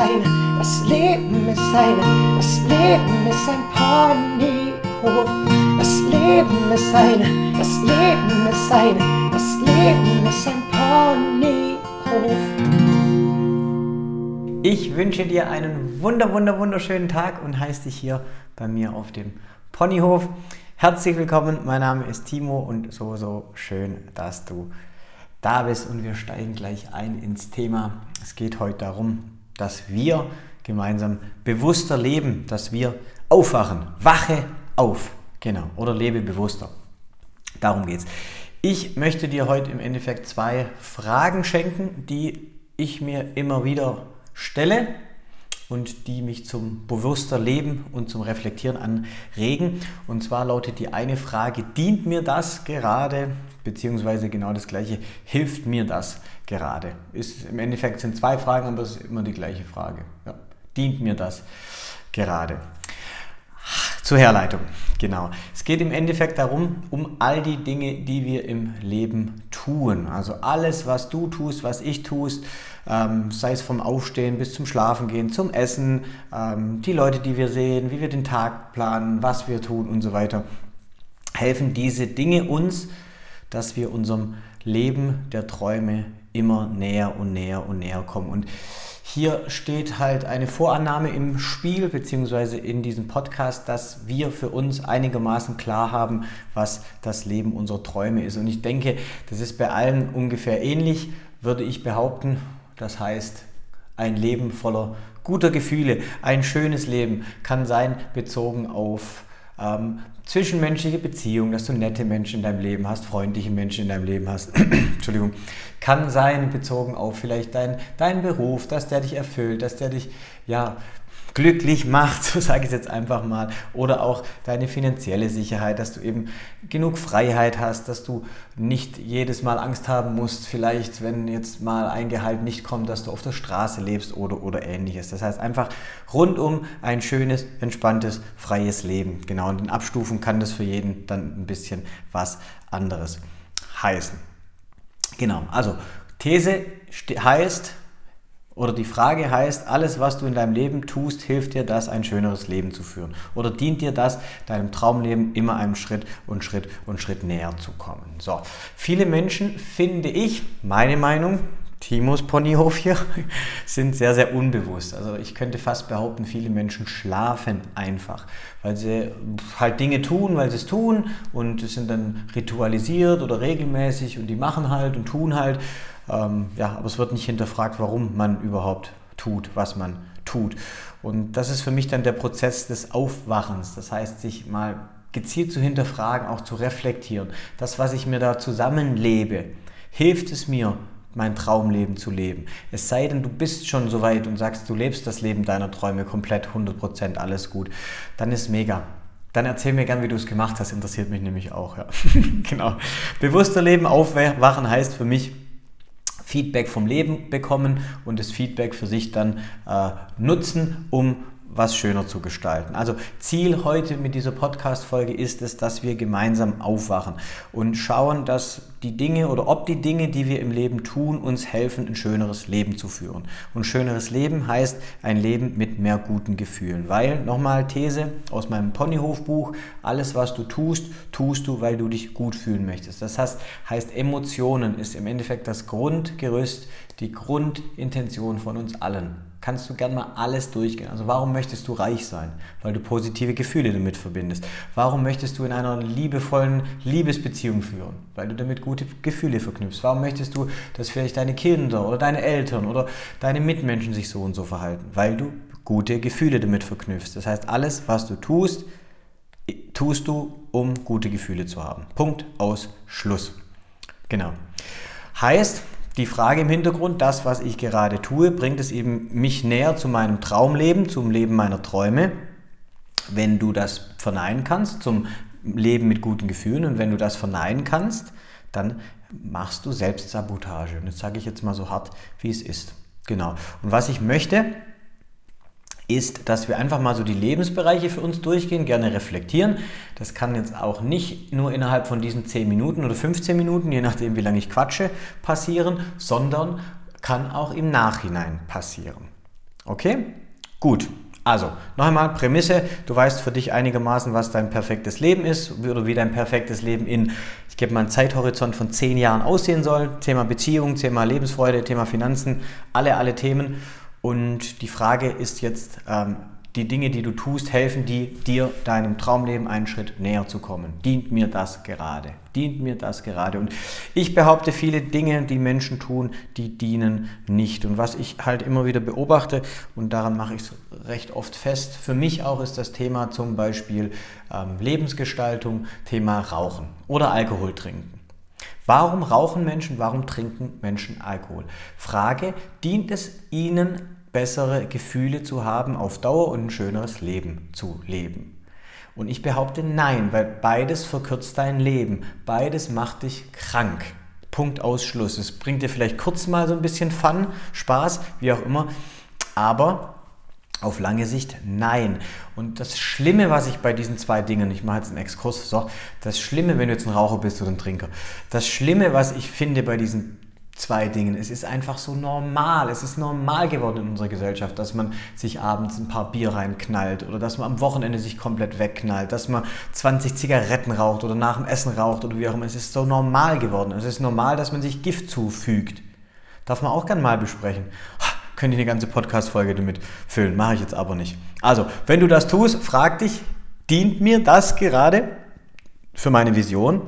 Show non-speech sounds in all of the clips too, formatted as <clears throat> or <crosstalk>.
eine, das Leben ist eine, das Leben ist ein Ponyhof. Das Leben ist eine, das Leben ist eine, das Leben ist ein Ponyhof. Ich wünsche dir einen wunder, wunder, wunderschönen Tag und heiße dich hier bei mir auf dem Ponyhof. Herzlich willkommen, mein Name ist Timo und so, so schön, dass du da bist und wir steigen gleich ein ins Thema. Es geht heute darum, dass wir gemeinsam bewusster leben, dass wir aufwachen. Wache auf. Genau. Oder lebe bewusster. Darum geht's. Ich möchte dir heute im Endeffekt zwei Fragen schenken, die ich mir immer wieder stelle und die mich zum bewusster Leben und zum Reflektieren anregen. Und zwar lautet die eine Frage, dient mir das gerade beziehungsweise genau das gleiche, hilft mir das gerade? Ist, Im Endeffekt sind zwei Fragen, aber es ist immer die gleiche Frage. Ja. Dient mir das gerade? Zur Herleitung, genau. Es geht im Endeffekt darum, um all die Dinge, die wir im Leben tun. Also alles, was du tust, was ich tust, ähm, sei es vom Aufstehen bis zum Schlafengehen, zum Essen, ähm, die Leute, die wir sehen, wie wir den Tag planen, was wir tun und so weiter, helfen diese Dinge uns, dass wir unserem Leben der Träume immer näher und näher und näher kommen. Und hier steht halt eine Vorannahme im Spiel, beziehungsweise in diesem Podcast, dass wir für uns einigermaßen klar haben, was das Leben unserer Träume ist. Und ich denke, das ist bei allen ungefähr ähnlich, würde ich behaupten. Das heißt, ein Leben voller guter Gefühle, ein schönes Leben kann sein bezogen auf ähm, zwischenmenschliche Beziehungen, dass du nette Menschen in deinem Leben hast, freundliche Menschen in deinem Leben hast. <clears throat> Entschuldigung. Kann sein bezogen auf vielleicht deinen dein Beruf, dass der dich erfüllt, dass der dich ja glücklich macht, <laughs> so sage ich es jetzt einfach mal, oder auch deine finanzielle Sicherheit, dass du eben genug Freiheit hast, dass du nicht jedes Mal Angst haben musst, vielleicht wenn jetzt mal ein Gehalt nicht kommt, dass du auf der Straße lebst oder, oder ähnliches. Das heißt einfach rundum ein schönes, entspanntes, freies Leben. Genau, und in Abstufen kann das für jeden dann ein bisschen was anderes heißen. Genau, also These heißt, oder die Frage heißt, alles, was du in deinem Leben tust, hilft dir das, ein schöneres Leben zu führen? Oder dient dir das, deinem Traumleben immer einem Schritt und Schritt und Schritt näher zu kommen? So, viele Menschen, finde ich, meine Meinung, Timos Ponyhof hier, <laughs> sind sehr, sehr unbewusst. Also ich könnte fast behaupten, viele Menschen schlafen einfach, weil sie halt Dinge tun, weil sie es tun und es sind dann ritualisiert oder regelmäßig und die machen halt und tun halt. Ähm, ja, aber es wird nicht hinterfragt, warum man überhaupt tut, was man tut. Und das ist für mich dann der Prozess des Aufwachens. Das heißt, sich mal gezielt zu hinterfragen, auch zu reflektieren. Das, was ich mir da zusammenlebe, hilft es mir, mein Traumleben zu leben. Es sei denn, du bist schon so weit und sagst, du lebst das Leben deiner Träume komplett, 100%, alles gut. Dann ist mega. Dann erzähl mir gern, wie du es gemacht hast, interessiert mich nämlich auch. Ja. <laughs> genau. Bewusster Leben aufwachen heißt für mich, Feedback vom Leben bekommen und das Feedback für sich dann äh, nutzen, um was schöner zu gestalten. Also Ziel heute mit dieser Podcast-Folge ist es, dass wir gemeinsam aufwachen und schauen, dass die Dinge oder ob die Dinge, die wir im Leben tun, uns helfen, ein schöneres Leben zu führen. Und schöneres Leben heißt ein Leben mit mehr guten Gefühlen. Weil, nochmal These aus meinem Ponyhofbuch, alles was du tust, tust du, weil du dich gut fühlen möchtest. Das heißt, heißt Emotionen ist im Endeffekt das Grundgerüst, die Grundintention von uns allen kannst du gern mal alles durchgehen. Also warum möchtest du reich sein? Weil du positive Gefühle damit verbindest. Warum möchtest du in einer liebevollen Liebesbeziehung führen? Weil du damit gute Gefühle verknüpfst. Warum möchtest du, dass vielleicht deine Kinder oder deine Eltern oder deine Mitmenschen sich so und so verhalten? Weil du gute Gefühle damit verknüpfst. Das heißt, alles, was du tust, tust du, um gute Gefühle zu haben. Punkt aus Schluss. Genau. Heißt, die Frage im Hintergrund, das, was ich gerade tue, bringt es eben mich näher zu meinem Traumleben, zum Leben meiner Träume. Wenn du das verneinen kannst, zum Leben mit guten Gefühlen und wenn du das verneinen kannst, dann machst du Selbstsabotage. Und das sage ich jetzt mal so hart, wie es ist. Genau. Und was ich möchte, ist, dass wir einfach mal so die Lebensbereiche für uns durchgehen, gerne reflektieren. Das kann jetzt auch nicht nur innerhalb von diesen 10 Minuten oder 15 Minuten, je nachdem wie lange ich quatsche, passieren, sondern kann auch im Nachhinein passieren. Okay? Gut. Also, noch einmal Prämisse, du weißt für dich einigermaßen, was dein perfektes Leben ist oder wie dein perfektes Leben in, ich gebe mal einen Zeithorizont von zehn Jahren aussehen soll. Thema Beziehung, Thema Lebensfreude, Thema Finanzen, alle, alle Themen. Und die Frage ist jetzt, ähm, die Dinge, die du tust, helfen die, dir deinem Traumleben einen Schritt näher zu kommen. Dient mir das gerade? Dient mir das gerade? Und ich behaupte, viele Dinge, die Menschen tun, die dienen nicht. Und was ich halt immer wieder beobachte, und daran mache ich es recht oft fest, für mich auch ist das Thema zum Beispiel ähm, Lebensgestaltung, Thema Rauchen oder Alkohol trinken. Warum rauchen Menschen, warum trinken Menschen Alkohol? Frage, dient es ihnen bessere Gefühle zu haben auf Dauer und ein schöneres Leben zu leben? Und ich behaupte nein, weil beides verkürzt dein Leben, beides macht dich krank. Punkt Ausschluss. Es bringt dir vielleicht kurz mal so ein bisschen Fun, Spaß, wie auch immer, aber auf lange Sicht nein. Und das Schlimme, was ich bei diesen zwei Dingen, ich mache jetzt einen Exkurs, so, das Schlimme, wenn du jetzt ein Raucher bist oder ein Trinker, das Schlimme, was ich finde bei diesen zwei Dingen. Es ist einfach so normal. Es ist normal geworden in unserer Gesellschaft, dass man sich abends ein paar Bier reinknallt oder dass man am Wochenende sich komplett wegknallt, dass man 20 Zigaretten raucht oder nach dem Essen raucht oder wie auch immer. Es ist so normal geworden. Es ist normal, dass man sich Gift zufügt. Darf man auch gern mal besprechen. Könnte ich eine ganze Podcast-Folge damit füllen, mache ich jetzt aber nicht. Also, wenn du das tust, frag dich, dient mir das gerade für meine Vision?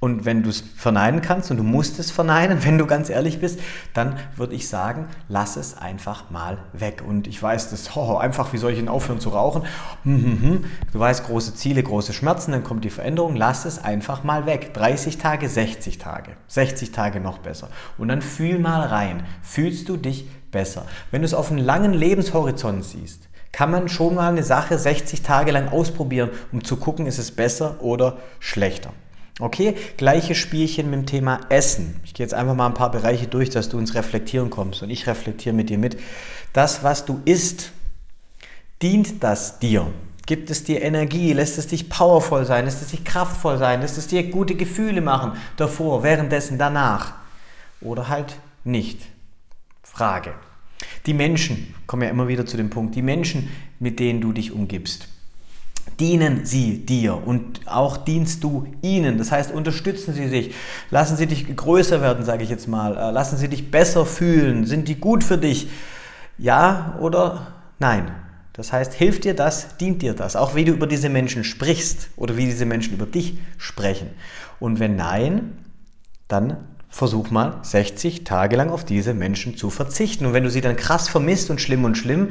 Und wenn du es verneinen kannst und du musst es verneinen, <laughs> wenn du ganz ehrlich bist, dann würde ich sagen, lass es einfach mal weg. Und ich weiß, das <laughs> oh, einfach, wie soll ich denn aufhören zu rauchen? Hm, hm, hm. Du weißt, große Ziele, große Schmerzen, dann kommt die Veränderung. Lass es einfach mal weg. 30 Tage, 60 Tage, 60 Tage noch besser. Und dann fühl mal rein. Fühlst du dich besser? Wenn du es auf einen langen Lebenshorizont siehst, kann man schon mal eine Sache 60 Tage lang ausprobieren, um zu gucken, ist es besser oder schlechter. Okay, gleiches Spielchen mit dem Thema Essen. Ich gehe jetzt einfach mal ein paar Bereiche durch, dass du ins Reflektieren kommst und ich reflektiere mit dir mit. Das, was du isst, dient das dir? Gibt es dir Energie? Lässt es dich powervoll sein? Lässt es dich kraftvoll sein? Lässt es dir gute Gefühle machen? Davor, währenddessen, danach? Oder halt nicht? Frage. Die Menschen, kommen ja immer wieder zu dem Punkt, die Menschen, mit denen du dich umgibst dienen sie dir und auch dienst du ihnen. Das heißt, unterstützen sie sich, lassen sie dich größer werden, sage ich jetzt mal, äh, lassen sie dich besser fühlen, sind die gut für dich? Ja oder nein? Das heißt, hilft dir das, dient dir das, auch wie du über diese Menschen sprichst oder wie diese Menschen über dich sprechen. Und wenn nein, dann versuch mal 60 Tage lang auf diese Menschen zu verzichten. Und wenn du sie dann krass vermisst und schlimm und schlimm,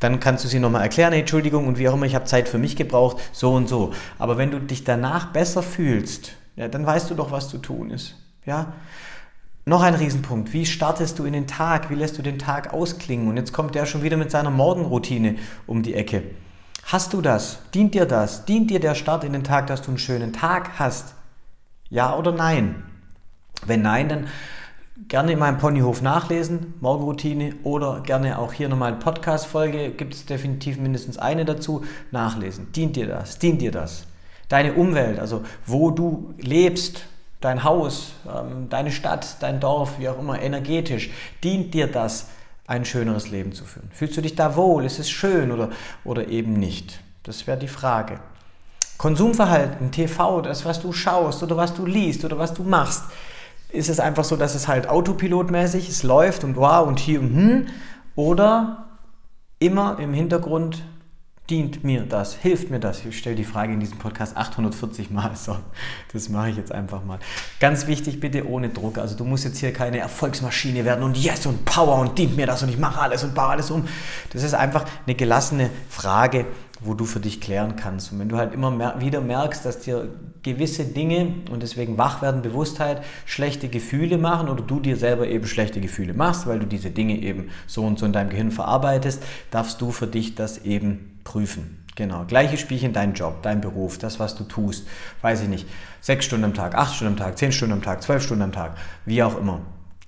dann kannst du sie nochmal erklären, hey, Entschuldigung und wie auch immer, ich habe Zeit für mich gebraucht, so und so. Aber wenn du dich danach besser fühlst, ja, dann weißt du doch, was zu tun ist. Ja? Noch ein Riesenpunkt. Wie startest du in den Tag? Wie lässt du den Tag ausklingen? Und jetzt kommt der schon wieder mit seiner Morgenroutine um die Ecke. Hast du das? Dient dir das? Dient dir der Start in den Tag, dass du einen schönen Tag hast? Ja oder nein? Wenn nein, dann gerne in meinem Ponyhof nachlesen, Morgenroutine oder gerne auch hier nochmal eine Podcast-Folge, gibt es definitiv mindestens eine dazu, nachlesen. Dient dir das? Dient dir das? Deine Umwelt, also wo du lebst, dein Haus, ähm, deine Stadt, dein Dorf, wie auch immer, energetisch, dient dir das, ein schöneres Leben zu führen? Fühlst du dich da wohl? Ist es schön oder, oder eben nicht? Das wäre die Frage. Konsumverhalten, TV, das, was du schaust oder was du liest oder was du machst, ist es einfach so, dass es halt autopilotmäßig, es läuft und wow und hier und hm, oder immer im Hintergrund dient mir das, hilft mir das? Ich stelle die Frage in diesem Podcast 840 Mal, so, das mache ich jetzt einfach mal. Ganz wichtig, bitte ohne Druck, also du musst jetzt hier keine Erfolgsmaschine werden und yes und Power und dient mir das und ich mache alles und baue alles um. Das ist einfach eine gelassene Frage, wo du für dich klären kannst. Und wenn du halt immer mehr, wieder merkst, dass dir gewisse Dinge und deswegen wach werden, Bewusstheit, schlechte Gefühle machen oder du dir selber eben schlechte Gefühle machst, weil du diese Dinge eben so und so in deinem Gehirn verarbeitest, darfst du für dich das eben prüfen. Genau, gleiche Spielchen, dein Job, dein Beruf, das, was du tust, weiß ich nicht, sechs Stunden am Tag, acht Stunden am Tag, zehn Stunden am Tag, zwölf Stunden am Tag, wie auch immer.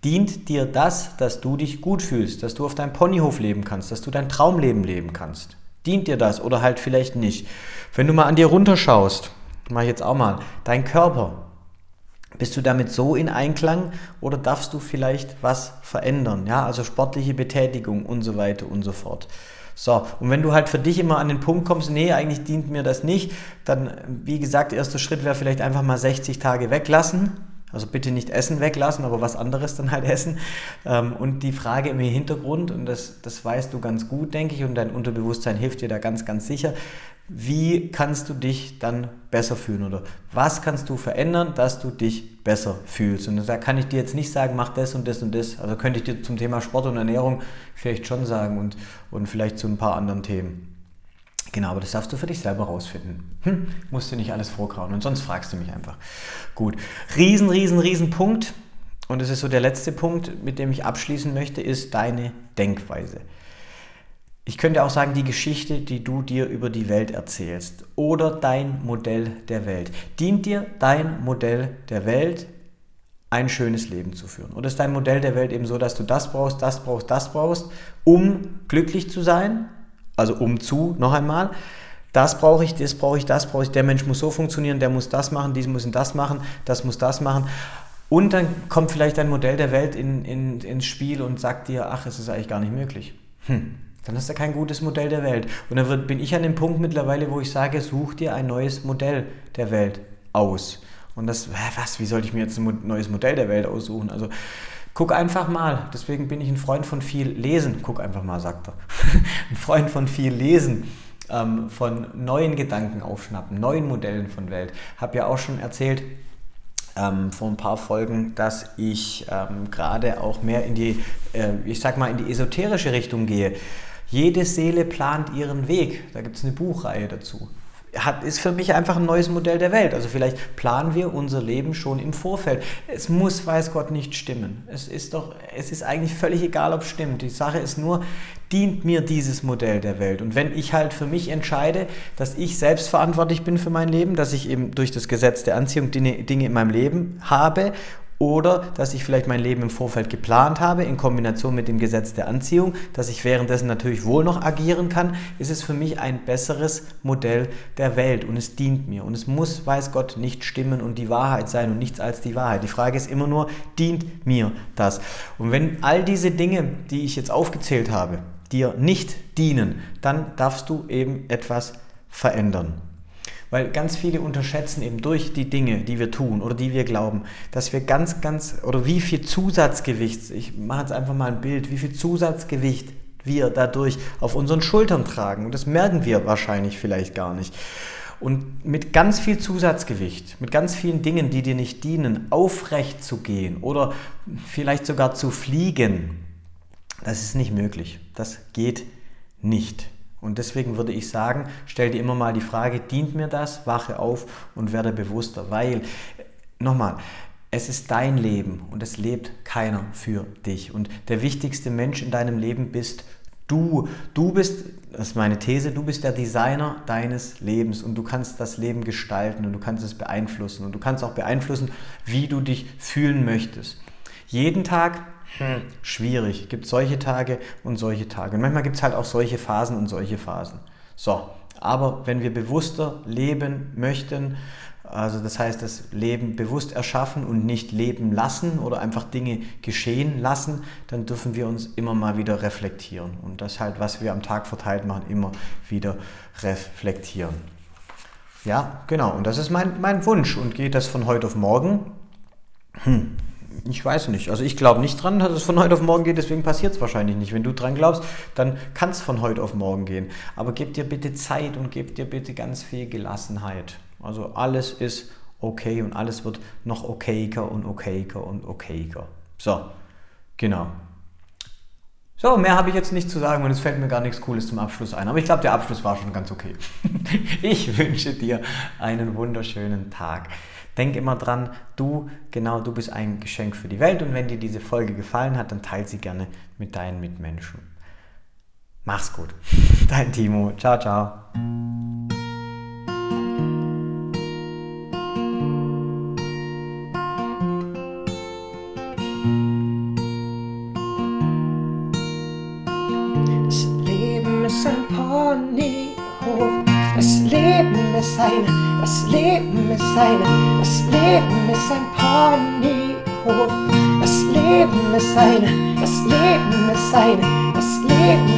Dient dir das, dass du dich gut fühlst, dass du auf deinem Ponyhof leben kannst, dass du dein Traumleben leben kannst? Dient dir das oder halt vielleicht nicht? Wenn du mal an dir runterschaust, mache ich jetzt auch mal, dein Körper, Bist du damit so in Einklang oder darfst du vielleicht was verändern? Ja, also sportliche Betätigung und so weiter und so fort. So, und wenn du halt für dich immer an den Punkt kommst, nee, eigentlich dient mir das nicht, dann, wie gesagt, erster Schritt wäre vielleicht einfach mal 60 Tage weglassen. Also bitte nicht Essen weglassen, aber was anderes dann halt essen. Ähm, und die Frage im Hintergrund, und das, das weißt du ganz gut, denke ich, und dein Unterbewusstsein hilft dir da ganz, ganz sicher, wie kannst du dich dann besser fühlen oder was kannst du verändern, dass du dich besser fühlst. Und da kann ich dir jetzt nicht sagen, mach das und das und das. Also könnte ich dir zum Thema Sport und Ernährung vielleicht schon sagen und, und vielleicht zu ein paar anderen Themen. Genau, aber das darfst du für dich selber rausfinden. Hm, musst du nicht alles vorkauen und sonst fragst du mich einfach. Gut, riesen, riesen, riesen Punkt. Und das ist so der letzte Punkt, mit dem ich abschließen möchte, ist deine Denkweise. Ich könnte auch sagen, die Geschichte, die du dir über die Welt erzählst oder dein Modell der Welt. Dient dir dein Modell der Welt, ein schönes Leben zu führen? Oder ist dein Modell der Welt eben so, dass du das brauchst, das brauchst, das brauchst, um glücklich zu sein? Also um zu, noch einmal. Das brauche ich, das brauche ich, das brauche ich. Der Mensch muss so funktionieren, der muss das machen, dies muss das machen, das muss das machen. Und dann kommt vielleicht dein Modell der Welt in, in, ins Spiel und sagt dir, ach, es ist eigentlich gar nicht möglich. Hm dann hast du kein gutes Modell der Welt. Und dann wird, bin ich an dem Punkt mittlerweile, wo ich sage, such dir ein neues Modell der Welt aus. Und das, was, wie sollte ich mir jetzt ein neues Modell der Welt aussuchen? Also guck einfach mal. Deswegen bin ich ein Freund von viel Lesen. Guck einfach mal, sagt er. <laughs> ein Freund von viel Lesen. Ähm, von neuen Gedanken aufschnappen, neuen Modellen von Welt. Habe ja auch schon erzählt, ähm, vor ein paar Folgen, dass ich ähm, gerade auch mehr in die, äh, ich sag mal, in die esoterische Richtung gehe. Jede Seele plant ihren Weg. Da gibt es eine Buchreihe dazu. Hat, ist für mich einfach ein neues Modell der Welt. Also vielleicht planen wir unser Leben schon im Vorfeld. Es muss, weiß Gott, nicht stimmen. Es ist doch, es ist eigentlich völlig egal, ob es stimmt. Die Sache ist nur, dient mir dieses Modell der Welt? Und wenn ich halt für mich entscheide, dass ich selbst verantwortlich bin für mein Leben, dass ich eben durch das Gesetz der Anziehung Dinge, Dinge in meinem Leben habe oder dass ich vielleicht mein Leben im Vorfeld geplant habe, in Kombination mit dem Gesetz der Anziehung, dass ich währenddessen natürlich wohl noch agieren kann, ist es für mich ein besseres Modell der Welt und es dient mir. Und es muss, weiß Gott, nicht stimmen und die Wahrheit sein und nichts als die Wahrheit. Die Frage ist immer nur, dient mir das? Und wenn all diese Dinge, die ich jetzt aufgezählt habe, dir nicht dienen, dann darfst du eben etwas verändern. Weil ganz viele unterschätzen eben durch die Dinge, die wir tun oder die wir glauben, dass wir ganz, ganz, oder wie viel Zusatzgewicht, ich mache jetzt einfach mal ein Bild, wie viel Zusatzgewicht wir dadurch auf unseren Schultern tragen. Und das merken wir wahrscheinlich vielleicht gar nicht. Und mit ganz viel Zusatzgewicht, mit ganz vielen Dingen, die dir nicht dienen, aufrecht zu gehen oder vielleicht sogar zu fliegen, das ist nicht möglich. Das geht nicht. Und deswegen würde ich sagen, stell dir immer mal die Frage, dient mir das? Wache auf und werde bewusster. Weil, nochmal, es ist dein Leben und es lebt keiner für dich. Und der wichtigste Mensch in deinem Leben bist du. Du bist, das ist meine These, du bist der Designer deines Lebens und du kannst das Leben gestalten und du kannst es beeinflussen und du kannst auch beeinflussen, wie du dich fühlen möchtest. Jeden Tag hm. schwierig. Es gibt solche Tage und solche Tage. Und manchmal gibt es halt auch solche Phasen und solche Phasen. So, aber wenn wir bewusster leben möchten, also das heißt, das Leben bewusst erschaffen und nicht leben lassen oder einfach Dinge geschehen lassen, dann dürfen wir uns immer mal wieder reflektieren. Und das halt, was wir am Tag verteilt machen, immer wieder reflektieren. Ja, genau. Und das ist mein, mein Wunsch. Und geht das von heute auf morgen? Hm. Ich weiß nicht. Also ich glaube nicht dran, dass es von heute auf morgen geht, deswegen passiert es wahrscheinlich nicht. Wenn du dran glaubst, dann kann es von heute auf morgen gehen. Aber gib dir bitte Zeit und gib dir bitte ganz viel Gelassenheit. Also alles ist okay und alles wird noch okayer und okayer und okayer. So, genau. So, mehr habe ich jetzt nicht zu sagen und es fällt mir gar nichts Cooles zum Abschluss ein. Aber ich glaube, der Abschluss war schon ganz okay. <laughs> ich wünsche dir einen wunderschönen Tag. Denk immer dran, du, genau, du bist ein Geschenk für die Welt und wenn dir diese Folge gefallen hat, dann teile sie gerne mit deinen Mitmenschen. Mach's gut. <laughs> Dein Timo. Ciao, ciao. Das Das Leben ist eine, das Leben ist ein Ponyhof. Das Leben ist eine, das Leben ist eine, das Leben